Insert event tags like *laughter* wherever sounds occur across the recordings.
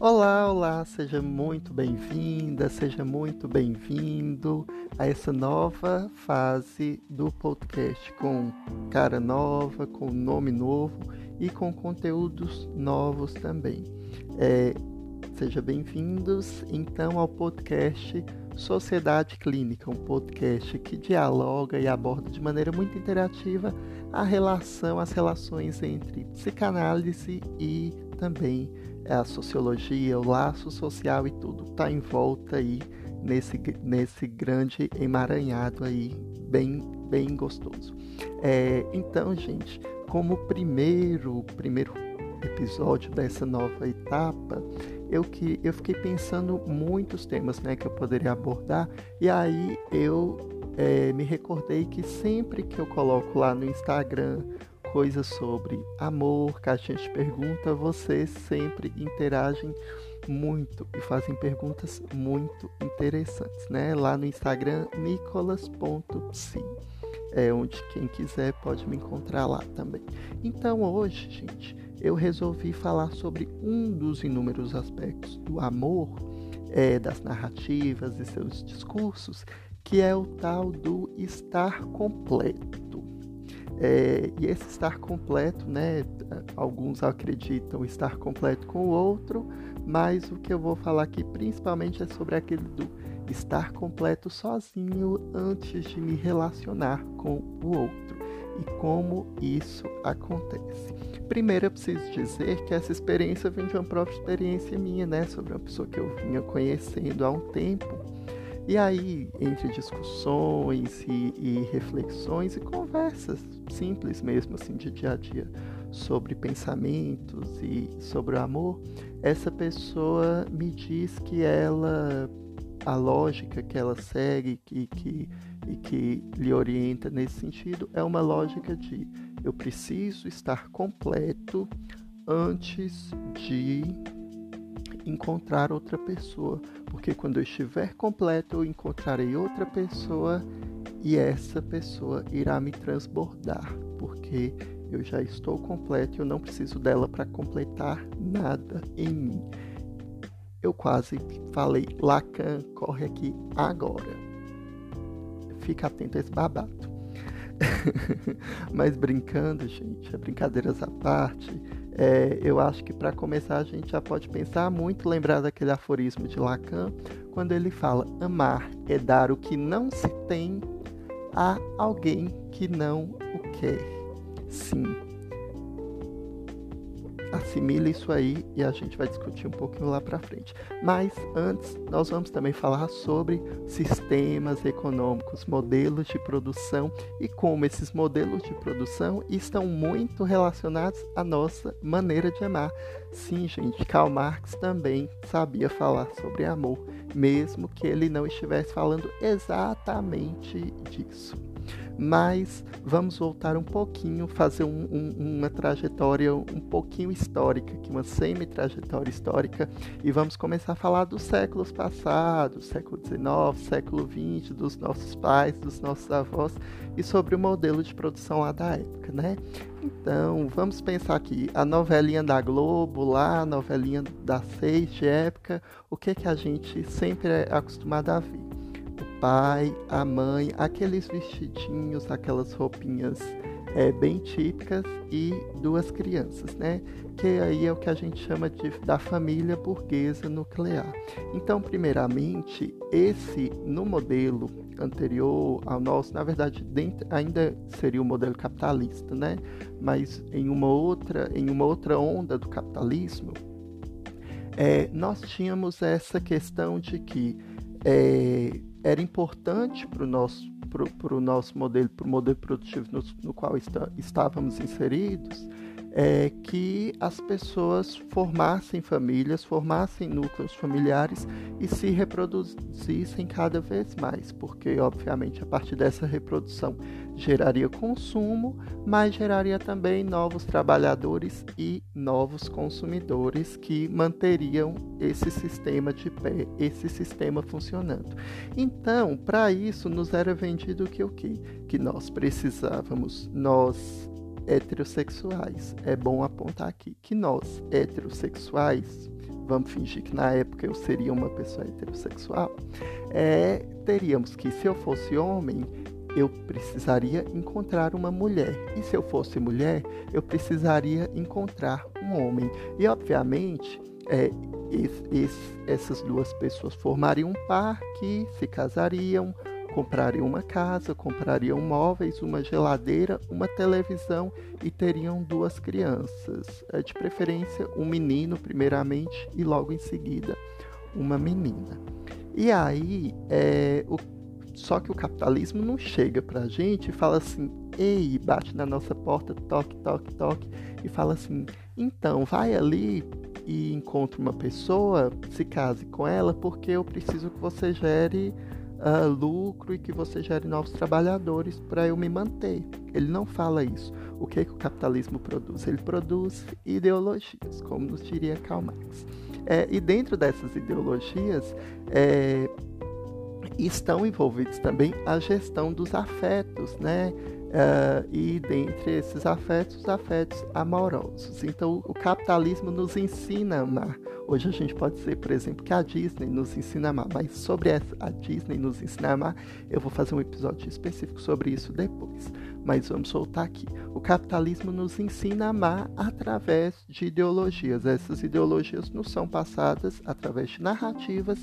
Olá, olá, seja muito bem-vinda, seja muito bem-vindo a essa nova fase do podcast com cara nova, com nome novo e com conteúdos novos também. É, seja bem-vindos então ao podcast Sociedade Clínica, um podcast que dialoga e aborda de maneira muito interativa a relação, as relações entre psicanálise e também é a sociologia, o laço social e tudo está em volta aí nesse, nesse grande emaranhado aí, bem, bem gostoso. É, então, gente, como primeiro, primeiro episódio dessa nova etapa, eu, que, eu fiquei pensando muitos temas né, que eu poderia abordar, e aí eu é, me recordei que sempre que eu coloco lá no Instagram coisas sobre amor, caixinha de pergunta, vocês sempre interagem muito e fazem perguntas muito interessantes, né? Lá no Instagram, nicolas.psi. É onde quem quiser pode me encontrar lá também. Então hoje, gente, eu resolvi falar sobre um dos inúmeros aspectos do amor, é, das narrativas e seus discursos, que é o tal do estar completo. É, e esse estar completo, né? Alguns acreditam estar completo com o outro, mas o que eu vou falar aqui principalmente é sobre aquele do estar completo sozinho antes de me relacionar com o outro e como isso acontece. Primeiro eu preciso dizer que essa experiência vem de uma própria experiência minha, né? Sobre uma pessoa que eu vinha conhecendo há um tempo e aí, entre discussões e, e, reflexões e conversas simples mesmo, assim, de dia a dia, sobre pensamentos e sobre o amor, essa pessoa me diz que ela, a lógica que ela segue que, que, e que lhe orienta nesse sentido é uma lógica de eu preciso estar completo antes de encontrar outra pessoa, porque quando eu estiver completo, eu encontrarei outra pessoa e essa pessoa irá me transbordar, porque eu já estou completo e eu não preciso dela para completar nada em mim. Eu quase falei, Lacan corre aqui agora. Fica atento a esse babado. *laughs* Mas brincando, gente, brincadeiras à parte, é, eu acho que para começar a gente já pode pensar muito, lembrar daquele aforismo de Lacan, quando ele fala: amar é dar o que não se tem a alguém que não o quer. Sim. Assimile isso aí e a gente vai discutir um pouquinho lá para frente. Mas antes, nós vamos também falar sobre sistemas econômicos, modelos de produção e como esses modelos de produção estão muito relacionados à nossa maneira de amar. Sim, gente, Karl Marx também sabia falar sobre amor, mesmo que ele não estivesse falando exatamente disso mas vamos voltar um pouquinho, fazer um, um, uma trajetória um pouquinho histórica, uma semi-trajetória histórica, e vamos começar a falar dos séculos passados, século XIX, século XX, dos nossos pais, dos nossos avós, e sobre o modelo de produção lá da época, né? Então, vamos pensar aqui, a novelinha da Globo lá, a novelinha da Seis de época, o que que a gente sempre é acostumado a ver? Pai, a mãe, aqueles vestidinhos, aquelas roupinhas é, bem típicas e duas crianças, né? Que aí é o que a gente chama de, da família burguesa nuclear. Então, primeiramente, esse no modelo anterior ao nosso, na verdade, dentro, ainda seria o modelo capitalista, né? Mas em uma outra, em uma outra onda do capitalismo, é, nós tínhamos essa questão de que é, era importante para o nosso, pro, nosso modelo, para o modelo produtivo no, no qual está, estávamos inseridos, é, que as pessoas formassem famílias, formassem núcleos familiares e se reproduzissem cada vez mais, porque, obviamente, a partir dessa reprodução geraria consumo, mas geraria também novos trabalhadores e novos consumidores que manteriam esse sistema de pé, esse sistema funcionando. Então, para isso, nos era vendido que o quê? Que nós precisávamos, nós heterossexuais. É bom apontar aqui que nós, heterossexuais, vamos fingir que na época eu seria uma pessoa heterossexual, é, teríamos que, se eu fosse homem, eu precisaria encontrar uma mulher. E se eu fosse mulher, eu precisaria encontrar um homem. E, obviamente, é, essas duas pessoas formariam um par que se casariam, comprariam uma casa, comprariam móveis, uma geladeira, uma televisão e teriam duas crianças. É, de preferência, um menino, primeiramente, e logo em seguida, uma menina. E aí, é, o só que o capitalismo não chega para a gente e fala assim, ei, bate na nossa porta, toque, toque, toque, e fala assim, então, vai ali e encontre uma pessoa, se case com ela, porque eu preciso que você gere uh, lucro e que você gere novos trabalhadores para eu me manter. Ele não fala isso. O que, é que o capitalismo produz? Ele produz ideologias, como nos diria Karl Marx. É, e dentro dessas ideologias, é, estão envolvidos também a gestão dos afetos, né? Uh, e dentre esses afetos, os afetos amorosos. Então, o capitalismo nos ensina a amar. Hoje a gente pode dizer, por exemplo, que a Disney nos ensina a amar, mas sobre essa, a Disney nos ensina a amar, eu vou fazer um episódio específico sobre isso depois. Mas vamos soltar aqui. O capitalismo nos ensina a amar através de ideologias. Essas ideologias nos são passadas através de narrativas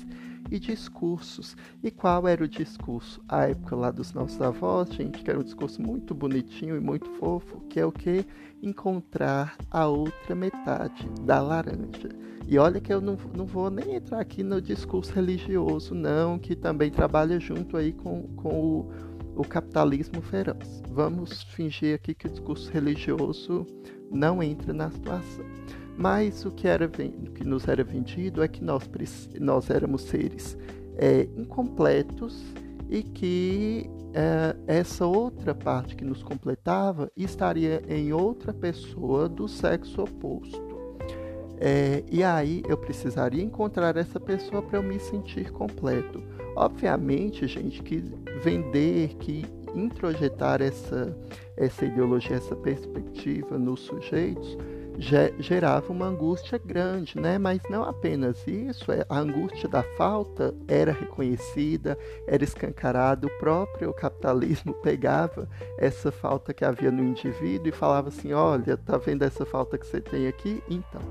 e discursos. E qual era o discurso? A época lá dos nossos avós, gente, que era um discurso muito bonitinho e muito fofo, que é o que? Encontrar a outra metade da laranja. E olha que eu não, não vou nem entrar aqui no discurso religioso, não, que também trabalha junto aí com, com o, o capitalismo feroz. Vamos fingir aqui que o discurso religioso não entra na situação. Mas o que, era, o que nos era vendido é que nós, nós éramos seres é, incompletos e que é, essa outra parte que nos completava estaria em outra pessoa do sexo oposto. É, e aí eu precisaria encontrar essa pessoa para eu me sentir completo. Obviamente, gente, que vender, que introjetar essa, essa ideologia, essa perspectiva nos sujeitos gerava uma angústia grande, né? Mas não apenas isso, é, a angústia da falta era reconhecida, era escancarada, o próprio capitalismo *laughs* pegava essa falta que havia no indivíduo e falava assim: olha, tá vendo essa falta que você tem aqui? Então,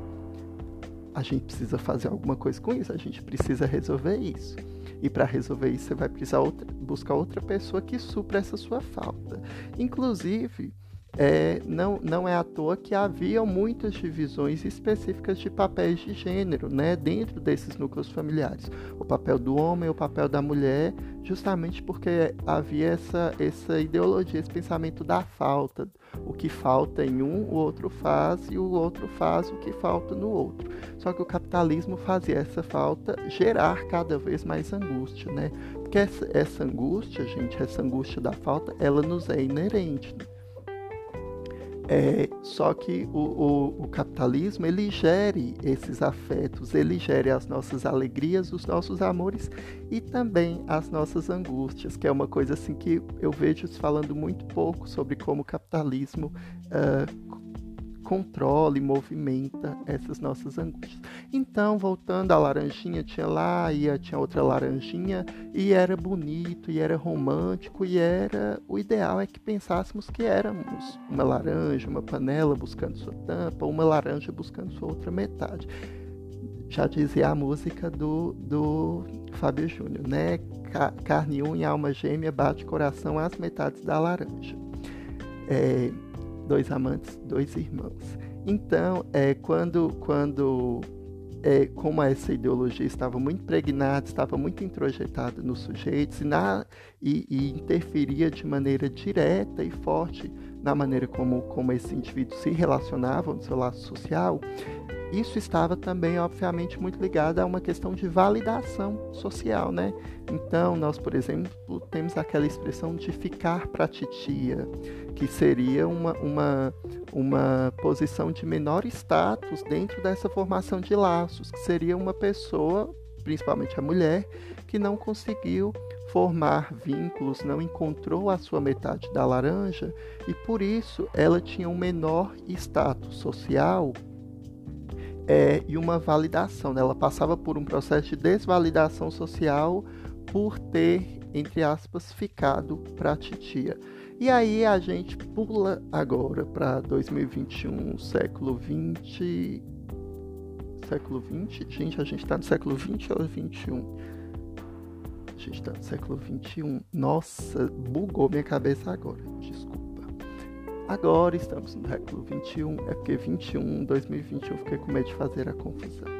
a gente precisa fazer alguma coisa com isso, a gente precisa resolver isso. E para resolver isso, você vai precisar outra, buscar outra pessoa que supra essa sua falta. Inclusive, é, não, não é à toa que haviam muitas divisões específicas de papéis de gênero né, dentro desses núcleos familiares. O papel do homem, o papel da mulher, justamente porque havia essa, essa ideologia, esse pensamento da falta. O que falta em um, o outro faz, e o outro faz o que falta no outro. Só que o capitalismo fazia essa falta gerar cada vez mais angústia, né? Porque essa, essa angústia, gente, essa angústia da falta, ela nos é inerente. É, só que o, o, o, capitalismo ele gere esses afetos, ele gere as nossas alegrias, os nossos amores e também as nossas angústias, que é uma coisa assim que eu vejo falando muito pouco sobre como o capitalismo uh, controla e movimenta essas nossas angústias. Então, voltando à laranjinha, tinha lá, e tinha outra laranjinha, e era bonito, e era romântico, e era. O ideal é que pensássemos que éramos uma laranja, uma panela buscando sua tampa, uma laranja buscando sua outra metade. Já dizia a música do, do Fábio Júnior, né? Carne, unha, alma gêmea, bate coração às metades da laranja. É, dois amantes, dois irmãos. Então, é, quando, quando é, como essa ideologia estava muito impregnada, estava muito introjetada nos sujeitos e, na, e, e, interferia de maneira direta e forte na maneira como, como esses indivíduos se relacionavam no seu laço social, isso estava também, obviamente, muito ligado a uma questão de validação social, né? Então, nós, por exemplo, temos aquela expressão de ficar para titia, que seria uma, uma, uma posição de menor status dentro dessa formação de laços, que seria uma pessoa, principalmente a mulher, que não conseguiu formar vínculos, não encontrou a sua metade da laranja e por isso ela tinha um menor status social é, e uma validação. Né? Ela passava por um processo de desvalidação social por ter, entre aspas, ficado para a titia. E aí a gente pula agora para 2021, século 20. Século 20? Gente, a gente está no século 20 ou 21? A gente está no século 21. Nossa, bugou minha cabeça agora. Desculpa. Agora estamos no século 21. É porque 21, 2021, fiquei com medo de fazer a confusão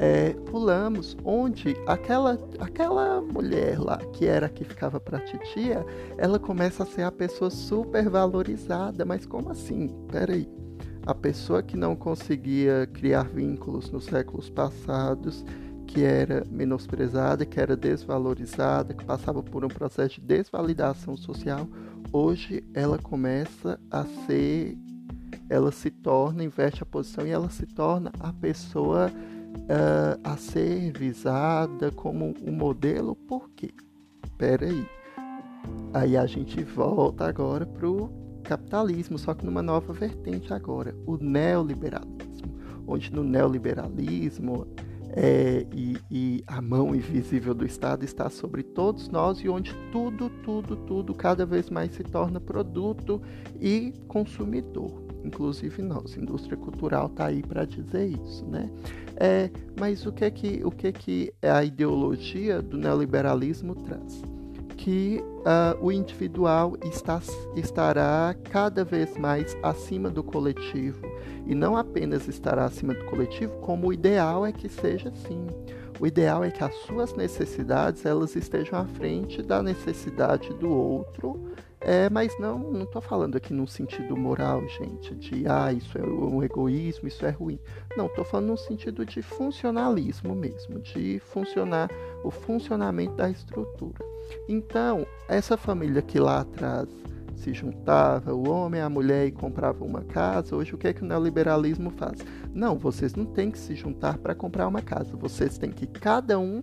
é, pulamos onde aquela, aquela mulher lá, que era que ficava para titia, ela começa a ser a pessoa super valorizada. Mas como assim? Peraí. A pessoa que não conseguia criar vínculos nos séculos passados, que era menosprezada, que era desvalorizada, que passava por um processo de desvalidação social, hoje ela começa a ser, ela se torna, inverte a posição e ela se torna a pessoa uh, a ser visada como um modelo, por quê? Espera aí. Aí a gente volta agora para o capitalismo, só que numa nova vertente agora, o neoliberalismo, onde no neoliberalismo é, e, e, a mão invisível do Estado está sobre todos nós e onde tudo, tudo, tudo cada vez mais se torna produto e consumidor inclusive nós. A indústria cultural está aí para dizer isso, né? É, mas o que é que o que é que a ideologia do neoliberalismo traz? Que uh, o individual está, estará cada vez mais acima do coletivo e não apenas estará acima do coletivo, como o ideal é que seja assim. O ideal é que as suas necessidades elas estejam à frente da necessidade do outro é, mas não, não estou falando aqui num sentido moral, gente, de ah, isso é um egoísmo, isso é ruim. Não, estou falando num sentido de funcionalismo mesmo, de funcionar o funcionamento da estrutura. Então, essa família que lá atrás se juntava, o homem, a mulher e comprava uma casa, hoje o que é que o neoliberalismo faz? Não, vocês não têm que se juntar para comprar uma casa, vocês têm que cada um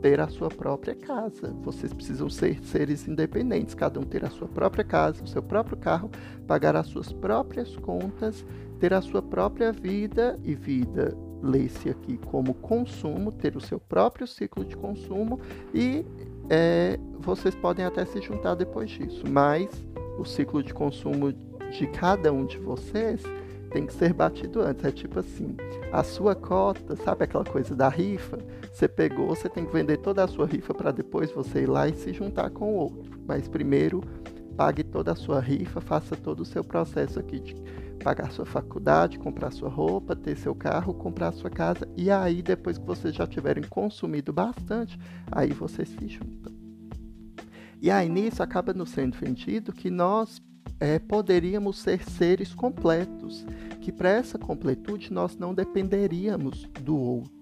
ter a sua própria casa. Vocês precisam ser seres independentes, cada um ter a sua própria casa, o seu próprio carro, pagar as suas próprias contas, ter a sua própria vida e vida lê-se aqui como consumo, ter o seu próprio ciclo de consumo e é, vocês podem até se juntar depois disso, mas o ciclo de consumo de cada um de vocês tem que ser batido antes. É tipo assim, a sua cota, sabe aquela coisa da rifa? Você pegou, você tem que vender toda a sua rifa para depois você ir lá e se juntar com o outro. Mas primeiro, pague toda a sua rifa, faça todo o seu processo aqui de pagar sua faculdade, comprar sua roupa, ter seu carro, comprar sua casa. E aí, depois que vocês já tiverem consumido bastante, aí vocês se juntam. E aí nisso acaba nos sendo vendido que nós é, poderíamos ser seres completos, que para essa completude nós não dependeríamos do outro.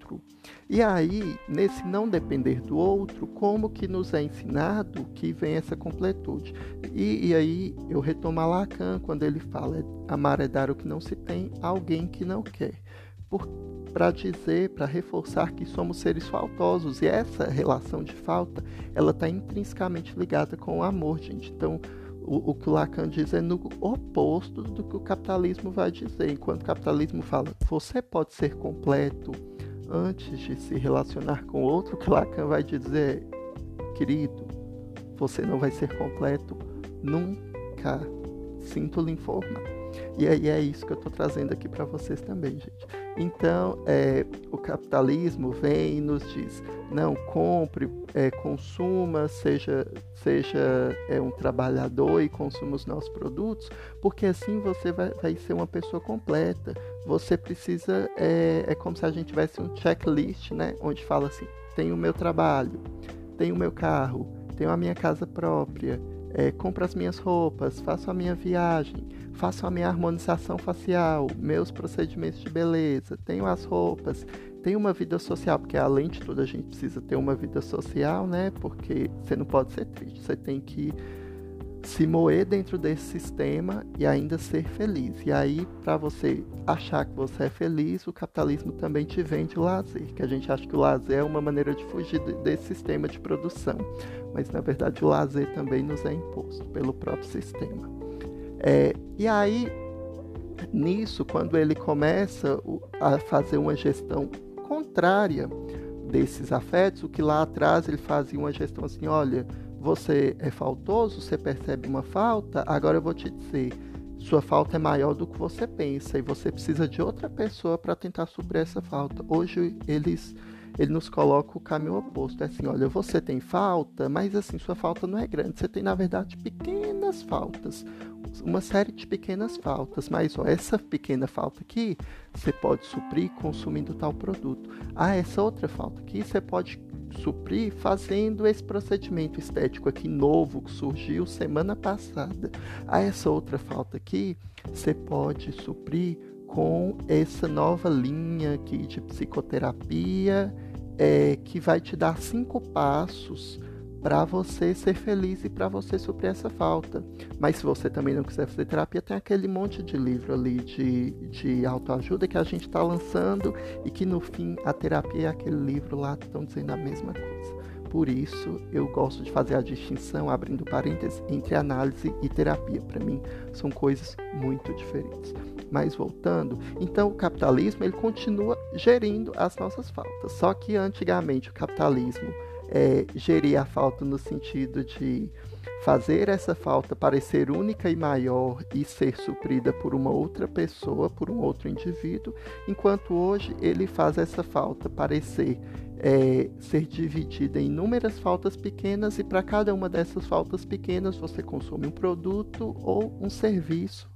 E aí, nesse não depender do outro, como que nos é ensinado que vem essa completude? E, e aí eu retomo a Lacan quando ele fala: amar é dar o que não se tem a alguém que não quer. Para dizer, para reforçar que somos seres faltosos. E essa relação de falta, ela está intrinsecamente ligada com o amor, gente. Então, o, o, que o Lacan diz é no oposto do que o capitalismo vai dizer. Enquanto o capitalismo fala, você pode ser completo antes de se relacionar com outro, o que Lacan vai dizer, querido, você não vai ser completo nunca. Sinto lhe informar. E aí é isso que eu estou trazendo aqui para vocês também, gente. Então, é, o capitalismo vem e nos diz: não, compre, é, consuma, seja, seja é, um trabalhador e consuma os nossos produtos, porque assim você vai, vai ser uma pessoa completa. Você precisa, é, é como se a gente tivesse um checklist, né? Onde fala assim: tenho o meu trabalho, tenho o meu carro, tenho a minha casa própria, é, compro as minhas roupas, faço a minha viagem faço a minha harmonização facial, meus procedimentos de beleza, tenho as roupas, tenho uma vida social, porque além de tudo a gente precisa ter uma vida social, né? Porque você não pode ser triste, você tem que se moer dentro desse sistema e ainda ser feliz. E aí, para você achar que você é feliz, o capitalismo também te vende o lazer, que a gente acha que o lazer é uma maneira de fugir desse sistema de produção, mas na verdade o lazer também nos é imposto pelo próprio sistema. É, e aí, Nisso, quando ele começa a fazer uma gestão contrária desses afetos, o que lá atrás ele fazia uma gestão assim, olha, você é faltoso, você percebe uma falta, agora eu vou te dizer, sua falta é maior do que você pensa e você precisa de outra pessoa para tentar suprir essa falta. Hoje eles ele nos coloca o caminho oposto. É assim, olha, você tem falta, mas assim, sua falta não é grande. Você tem, na verdade, pequenas faltas. Uma série de pequenas faltas. Mas ó, essa pequena falta aqui, você pode suprir consumindo tal produto. Ah, essa outra falta aqui, você pode suprir fazendo esse procedimento estético aqui novo que surgiu semana passada. Ah, essa outra falta aqui, você pode suprir com essa nova linha aqui de psicoterapia é, que vai te dar cinco passos para você ser feliz e para você suprir essa falta. Mas se você também não quiser fazer terapia, tem aquele monte de livro ali de, de autoajuda que a gente está lançando e que no fim a terapia é aquele livro lá estão dizendo a mesma coisa. Por isso eu gosto de fazer a distinção, abrindo parênteses, entre análise e terapia. Para mim são coisas muito diferentes. Mas voltando, então o capitalismo ele continua gerindo as nossas faltas. Só que antigamente o capitalismo é, geria a falta no sentido de fazer essa falta parecer única e maior e ser suprida por uma outra pessoa, por um outro indivíduo, enquanto hoje ele faz essa falta parecer é, ser dividida em inúmeras faltas pequenas e para cada uma dessas faltas pequenas você consome um produto ou um serviço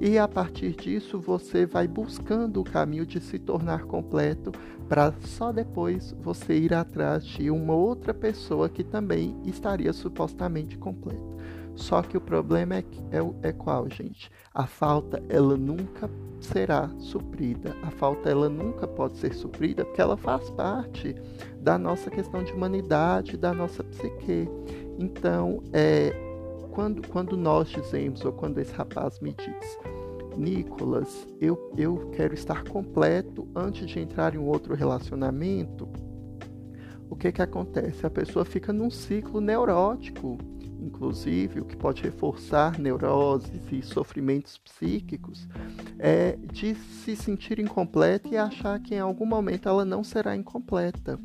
e a partir disso você vai buscando o caminho de se tornar completo para só depois você ir atrás de uma outra pessoa que também estaria supostamente completa. Só que o problema é, é, é qual, gente? A falta ela nunca será suprida. A falta ela nunca pode ser suprida porque ela faz parte da nossa questão de humanidade, da nossa psique. Então, é, quando, quando nós dizemos, ou quando esse rapaz me diz, Nicolas, eu, eu quero estar completo antes de entrar em um outro relacionamento, o que que acontece? A pessoa fica num ciclo neurótico, inclusive, o que pode reforçar neuroses e sofrimentos psíquicos, é de se sentir incompleta e achar que em algum momento ela não será incompleta.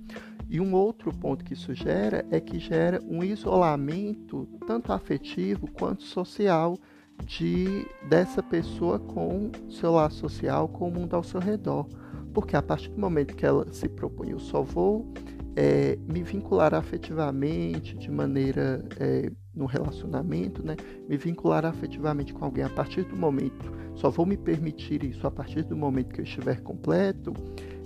E um outro ponto que isso gera é que gera um isolamento tanto afetivo quanto social de dessa pessoa com seu laço social, com o mundo ao seu redor. Porque a partir do momento que ela se propõe, eu só vou é, me vincular afetivamente, de maneira é, no relacionamento, né? Me vincular afetivamente com alguém a partir do momento, só vou me permitir isso a partir do momento que eu estiver completo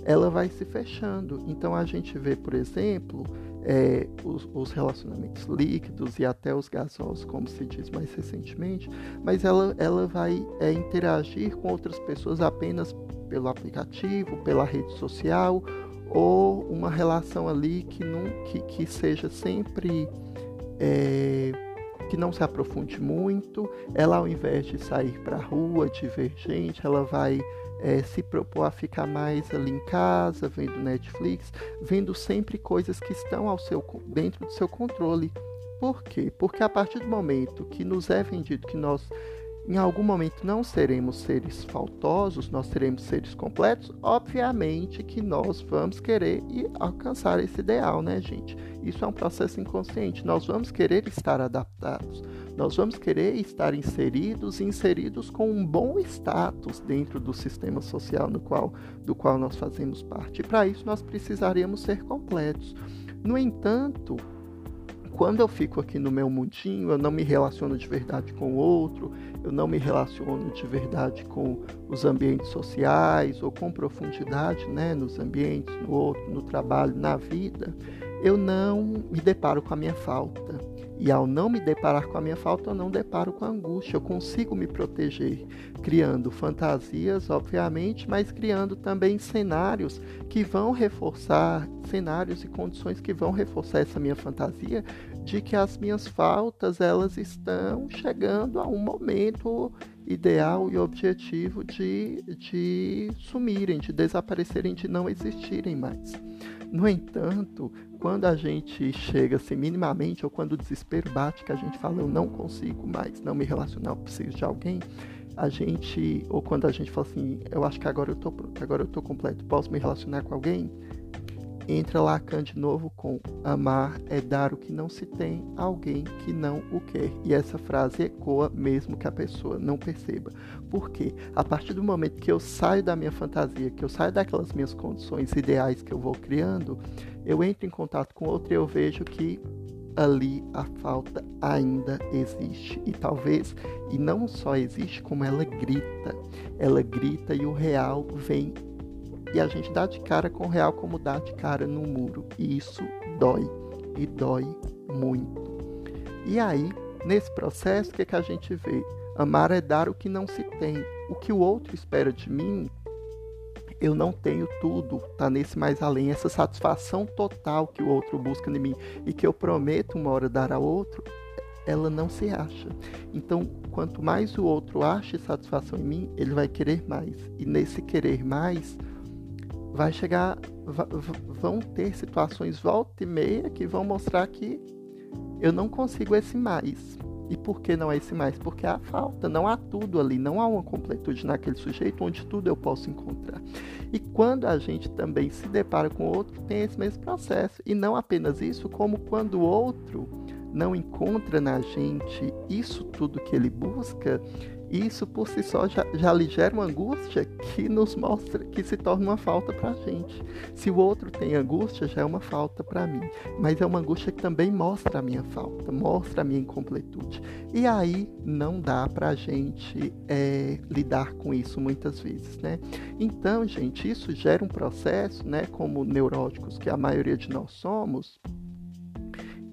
ela vai se fechando. Então a gente vê, por exemplo, é, os, os, relacionamentos líquidos e até os gasosos, como se diz mais recentemente, mas ela, ela vai é, interagir com outras pessoas apenas pelo aplicativo, pela rede social ou uma relação ali que, não, que, que seja sempre. É, que não se aprofunde muito, ela ao invés de sair para a rua, de ver gente, ela vai é, se propor a ficar mais ali em casa, vendo Netflix, vendo sempre coisas que estão ao seu, dentro do seu controle. Por quê? Porque a partir do momento que nos é vendido que nós em algum momento não seremos seres faltosos, nós seremos seres completos, obviamente que nós vamos querer alcançar esse ideal, né, gente? Isso é um processo inconsciente. Nós vamos querer estar adaptados, nós vamos querer estar inseridos, inseridos com um bom status dentro do sistema social no qual, do qual nós fazemos parte. E para isso nós precisaríamos ser completos. No entanto, quando eu fico aqui no meu mundinho, eu não me relaciono de verdade com o outro, eu não me relaciono de verdade com os ambientes sociais ou com profundidade, né, nos ambientes, no outro, no trabalho, na vida, eu não me deparo com a minha falta. E ao não me deparar com a minha falta, eu não deparo com a angústia. Eu consigo me proteger, criando fantasias, obviamente, mas criando também cenários que vão reforçar, cenários e condições que vão reforçar essa minha fantasia de que as minhas faltas elas estão chegando a um momento ideal e objetivo de, de sumirem, de desaparecerem, de não existirem mais. No entanto, quando a gente chega assim minimamente, ou quando o desespero bate, que a gente fala, eu não consigo mais não me relacionar, eu preciso de alguém, a gente, ou quando a gente fala assim, eu acho que agora eu tô pronto, agora eu tô completo, posso me relacionar com alguém? Entra Lacan de novo com amar é dar o que não se tem a alguém que não o quer. E essa frase ecoa mesmo que a pessoa não perceba. Porque a partir do momento que eu saio da minha fantasia, que eu saio daquelas minhas condições ideais que eu vou criando, eu entro em contato com outro e eu vejo que ali a falta ainda existe. E talvez, e não só existe, como ela grita. Ela grita e o real vem e a gente dá de cara com o real como dá de cara no muro. E isso dói. E dói muito. E aí, nesse processo, o que, é que a gente vê? Amar é dar o que não se tem. O que o outro espera de mim, eu não tenho tudo. Tá nesse mais além. Essa satisfação total que o outro busca em mim e que eu prometo uma hora dar ao outro, ela não se acha. Então, quanto mais o outro acha satisfação em mim, ele vai querer mais. E nesse querer mais, vai chegar, vão ter situações volta e meia que vão mostrar que eu não consigo esse mais. E por que não é esse mais? Porque há falta, não há tudo ali, não há uma completude naquele sujeito onde tudo eu posso encontrar. E quando a gente também se depara com outro, tem esse mesmo processo. E não apenas isso, como quando o outro não encontra na gente isso tudo que ele busca, isso por si só já, já lhe gera uma angústia que nos mostra que se torna uma falta para a gente. Se o outro tem angústia, já é uma falta para mim. Mas é uma angústia que também mostra a minha falta, mostra a minha incompletude. E aí não dá para a gente é, lidar com isso muitas vezes, né? Então, gente, isso gera um processo, né? Como neuróticos que a maioria de nós somos,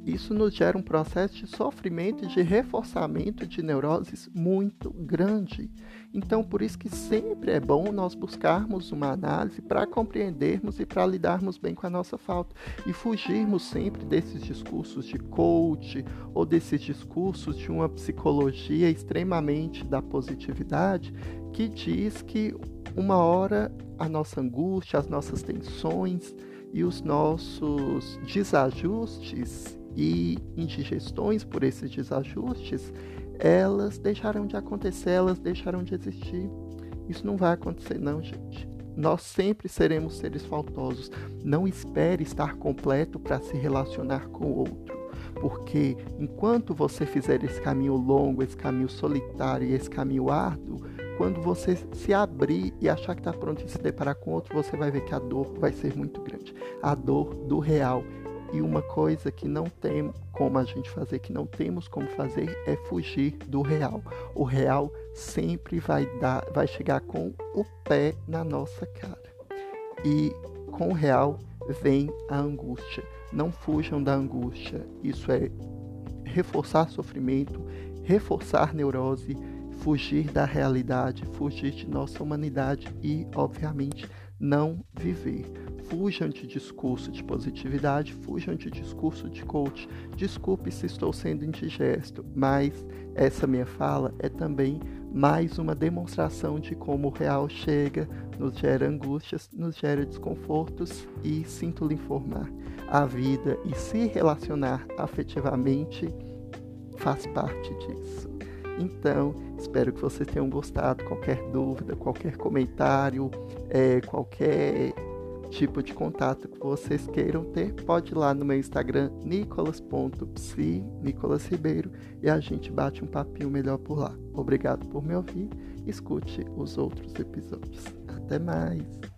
isso nos gera um processo de sofrimento e de reforçamento de neuroses muito grande. Então, por isso que sempre é bom nós buscarmos uma análise para compreendermos e para lidarmos bem com a nossa falta e fugirmos sempre desses discursos de coach ou desses discursos de uma psicologia extremamente da positividade que diz que uma hora a nossa angústia, as nossas tensões e os nossos desajustes e indigestões por esses desajustes, elas deixarão de acontecer, elas deixarão de existir. Isso não vai acontecer, não, gente. Nós sempre seremos seres faltosos. Não espere estar completo para se relacionar com o outro. Porque enquanto você fizer esse caminho longo, esse caminho solitário e esse caminho árduo, quando você se abrir e achar que está pronto e se deparar com outro, você vai ver que a dor vai ser muito grande. A dor do real e uma coisa que não tem como a gente fazer, que não temos como fazer, é fugir do real. O real sempre vai dar, vai chegar com o pé na nossa cara. E com o real vem a angústia. Não fujam da angústia. Isso é reforçar sofrimento, reforçar neurose, fugir da realidade, fugir de nossa humanidade e, obviamente, não viver. Fujam de discurso de positividade, fujam de discurso de coach. Desculpe se estou sendo indigesto, mas essa minha fala é também mais uma demonstração de como o real chega, nos gera angústias, nos gera desconfortos e sinto lhe informar. A vida e se relacionar afetivamente faz parte disso. Então, espero que vocês tenham gostado. Qualquer dúvida, qualquer comentário, é, qualquer tipo de contato que vocês queiram ter, pode ir lá no meu Instagram, nicolas.psi, Nicolas Ribeiro, e a gente bate um papinho melhor por lá. Obrigado por me ouvir. Escute os outros episódios. Até mais!